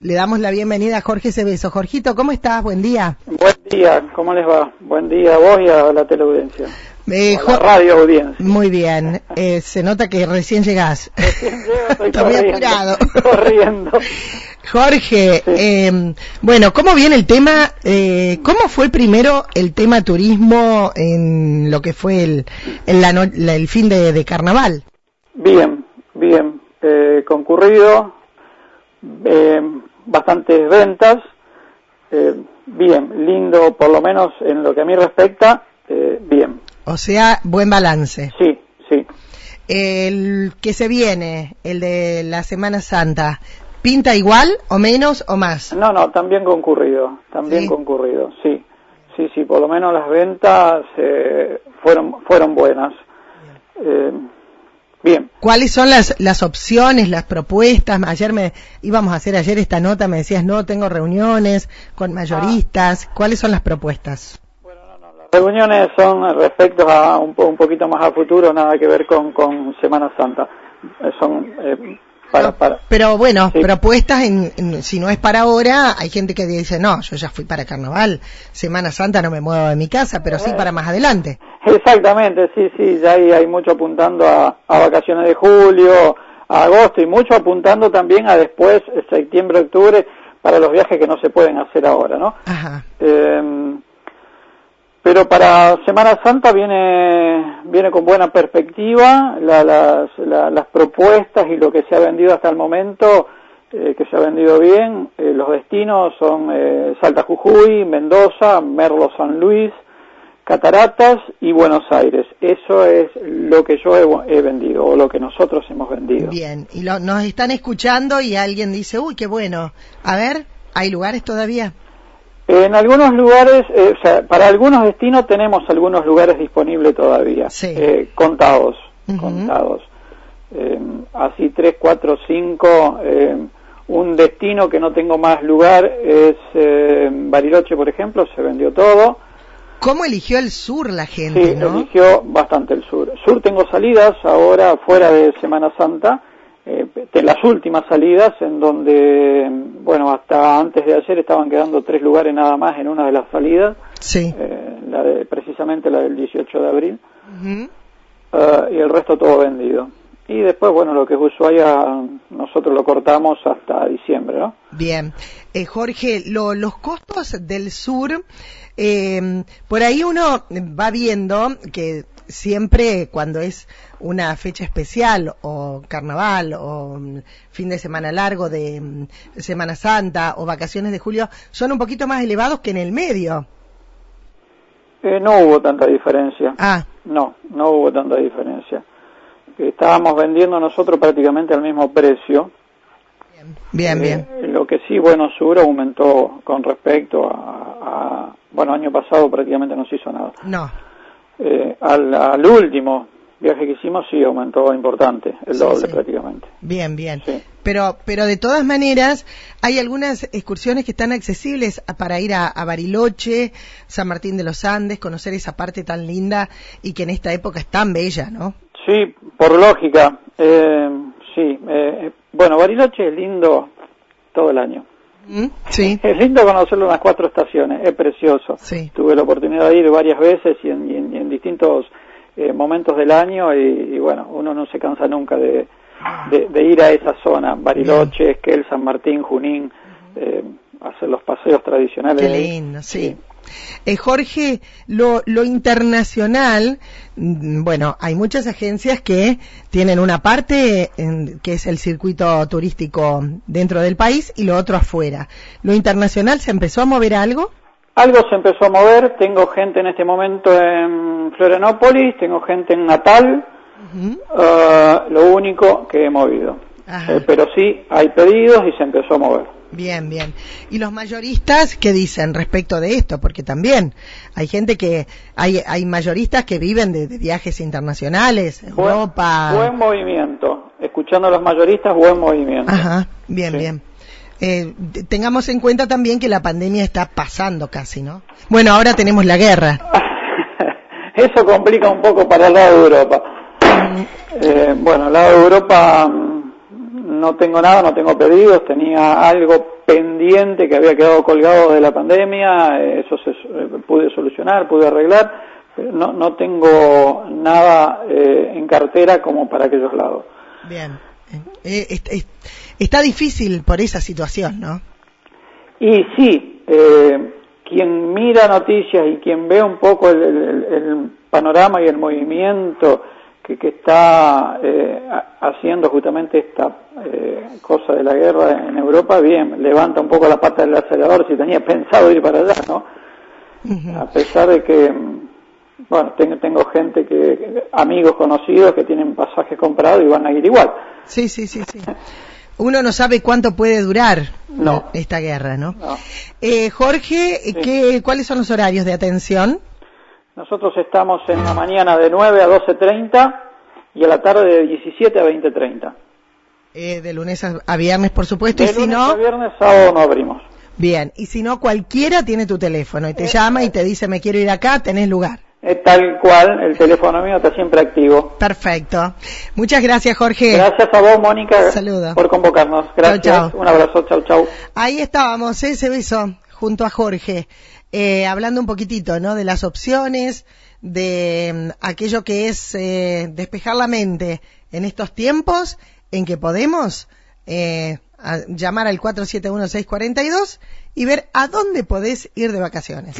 Le damos la bienvenida a Jorge Cebeso. Jorgito, ¿cómo estás? Buen día. Buen día, ¿cómo les va? Buen día a vos y a la teleaudiencia. Eh, a la radio audiencia. Muy bien. Eh, se nota que recién llegás. Recién llego, estoy corriendo, apurado. corriendo. Jorge, Sí. eh, bueno, ¿cómo viene el tema? eh, ¿Cómo fue primero el tema turismo en lo que fue el, en la no- la- el fin de, de carnaval? Bien, bien. Eh, concurrido, eh, bastantes ventas, eh, bien, lindo, por lo menos en lo que a mí respecta, eh, bien. O sea, buen balance. Sí, sí. El que se viene, el de la Semana Santa, ¿pinta igual o menos o más? No, no, también concurrido, también Sí. concurrido, sí. Sí, sí, por lo menos las ventas eh, fueron, fueron buenas. Eh, bien. ¿Cuáles son las, las opciones, las propuestas? Ayer me íbamos a hacer ayer esta nota, me decías, no, tengo reuniones con mayoristas. ¿Cuáles son las propuestas? Las reuniones son respecto a un, un poquito más a futuro, nada que ver con, con Semana Santa. Eh, son eh, para, para, Pero bueno, Sí. propuestas, en, en- si no es para ahora, hay gente que dice, no, yo ya fui para Carnaval, Semana Santa no me muevo de mi casa, pero sí para más adelante. Exactamente, sí, sí, ya hay, hay mucho apuntando a, a vacaciones de julio, a agosto y mucho apuntando también a después, septiembre, octubre, para los viajes que no se pueden hacer ahora, ¿no? Ajá. Eh, pero para Semana Santa viene viene con buena perspectiva la- las, la- las propuestas y lo que se ha vendido hasta el momento eh, que se ha vendido bien Eh, los destinos son eh, Salta Jujuy Mendoza Merlo San Luis Cataratas y Buenos Aires eso es lo que yo he, he vendido o lo que nosotros hemos vendido Bien, y lo- nos están escuchando y alguien dice, uy, qué bueno. A ver, ¿hay lugares todavía? En algunos lugares, eh, o sea, para algunos destinos tenemos algunos lugares disponibles todavía, Sí. eh, contados, contados. Eh, así tres, cuatro, cinco. eh, un destino que no tengo más lugar es Bariloche, por ejemplo, se vendió todo. ¿Cómo eligió el sur la Sí, gente, no? eligió bastante el sur. Sur tengo salidas ahora fuera de Semana Santa, de las últimas salidas en donde, bueno, hasta antes de ayer estaban quedando tres lugares nada más en una de las salidas, Sí. eh, la de, precisamente la del 18 de abril, Ujú. eh, y el resto todo vendido. Y después, bueno, lo que es Ushuaia, nosotros lo cortamos hasta diciembre, ¿no? Bien. Eh, Jorge, lo- los costos del sur, eh, por ahí uno va viendo que siempre cuando es una fecha especial o carnaval o mm, fin de semana largo de mm, Semana Santa o vacaciones de julio, son un poquito más elevados que en el medio. Eh, no hubo tanta diferencia. Ah, No, no hubo tanta diferencia. Estábamos vendiendo nosotros prácticamente al mismo precio. bien, bien. Eh, lo que sí, bueno, Sur aumentó con respecto a, a- bueno, año pasado prácticamente no se hizo nada. No. Eh, al, al último viaje que hicimos sí aumentó importante, el Sí, doble sí. prácticamente. Bien, bien. Sí. Pero, pero de todas maneras, hay algunas excursiones que están accesibles a- para ir a, a Bariloche, San Martín de los Andes, conocer esa parte tan linda y que en esta época es tan bella, ¿no? Sí, por lógica, eh, sí. eh, bueno, Bariloche es lindo todo el año. ¿Mm? Sí, Es lindo conocerlo en las cuatro estaciones, es precioso. sí. Tuve la oportunidad de ir varias veces y en, y en- y en distintos eh, momentos del año y, y bueno, uno no se cansa nunca de, de- de ir a esa zona, Bariloche, Esquel, San Martín, Junín, eh, hacer los paseos tradicionales. Qué lindo, sí. Eh, Jorge, lo, lo internacional, mm, bueno, hay muchas agencias que tienen una parte en- que es el circuito turístico dentro del país y lo otro afuera. ¿Lo internacional se empezó a mover algo? Algo se empezó a mover, tengo gente en este momento en Florianópolis, tengo gente en Natal, eh, lo único que he movido. Eh, pero sí, hay pedidos y se empezó a mover. Bien, bien. ¿Y los mayoristas qué dicen respecto de esto? Porque también hay gente que, hay, hay mayoristas que viven de, de viajes internacionales, Buen- Europa. Buen movimiento. Escuchando a los mayoristas, buen movimiento. Ajá, bien, Sí. bien. Eh, tengamos en cuenta también que la pandemia está pasando casi, ¿no? Bueno, ahora tenemos la guerra. Eso complica un poco para el lado de Europa. Eh, bueno, al lado de Europa mm, no tengo nada, no tengo pedidos, tenía algo pendiente que había quedado colgado de la pandemia, eso se pude solucionar, pude arreglar, pero no, no tengo nada en cartera como para aquellos lados. Bien. está difícil por esa situación, ¿no? Y sí, eh, quien mira noticias y quien ve un poco el, panorama y el movimiento que, está eh, haciendo justamente esta eh, cosa de la guerra en Europa, bien, levanta un poco la pata del acelerador si tenía pensado ir para allá, ¿no? A pesar de que, bueno, tengo, tengo gente que, amigos conocidos que tienen pasajes comprados y van a ir igual. Sí, sí, sí, sí. Uno no sabe cuánto puede durar esta guerra, ¿no? Eh, Jorge, ¿qué, ¿cuáles son los horarios de atención? Nosotros estamos en la mañana de 9 a 12.30 y a la tarde de 17 a 20.30. Eh, de lunes a, viernes, por supuesto. De y lunes si no... a viernes, sábado no abrimos. Bien, y si no, cualquiera tiene tu teléfono y te llama y te dice, me quiero ir acá, tenés lugar. Es tal cual, el teléfono mío está siempre activo. Perfecto. Muchas gracias, Jorge. Gracias a vos, Mónica, por convocarnos. Gracias. Un abrazo. Chau, chau. Ahí estábamos, ese beso, junto a Jorge, eh, hablando un poquitito, ¿no? De las opciones, de mm, aquello que es eh, despejar la mente en estos tiempos en que podemos eh, llamar al 471-642 y ver a dónde podés ir de vacaciones.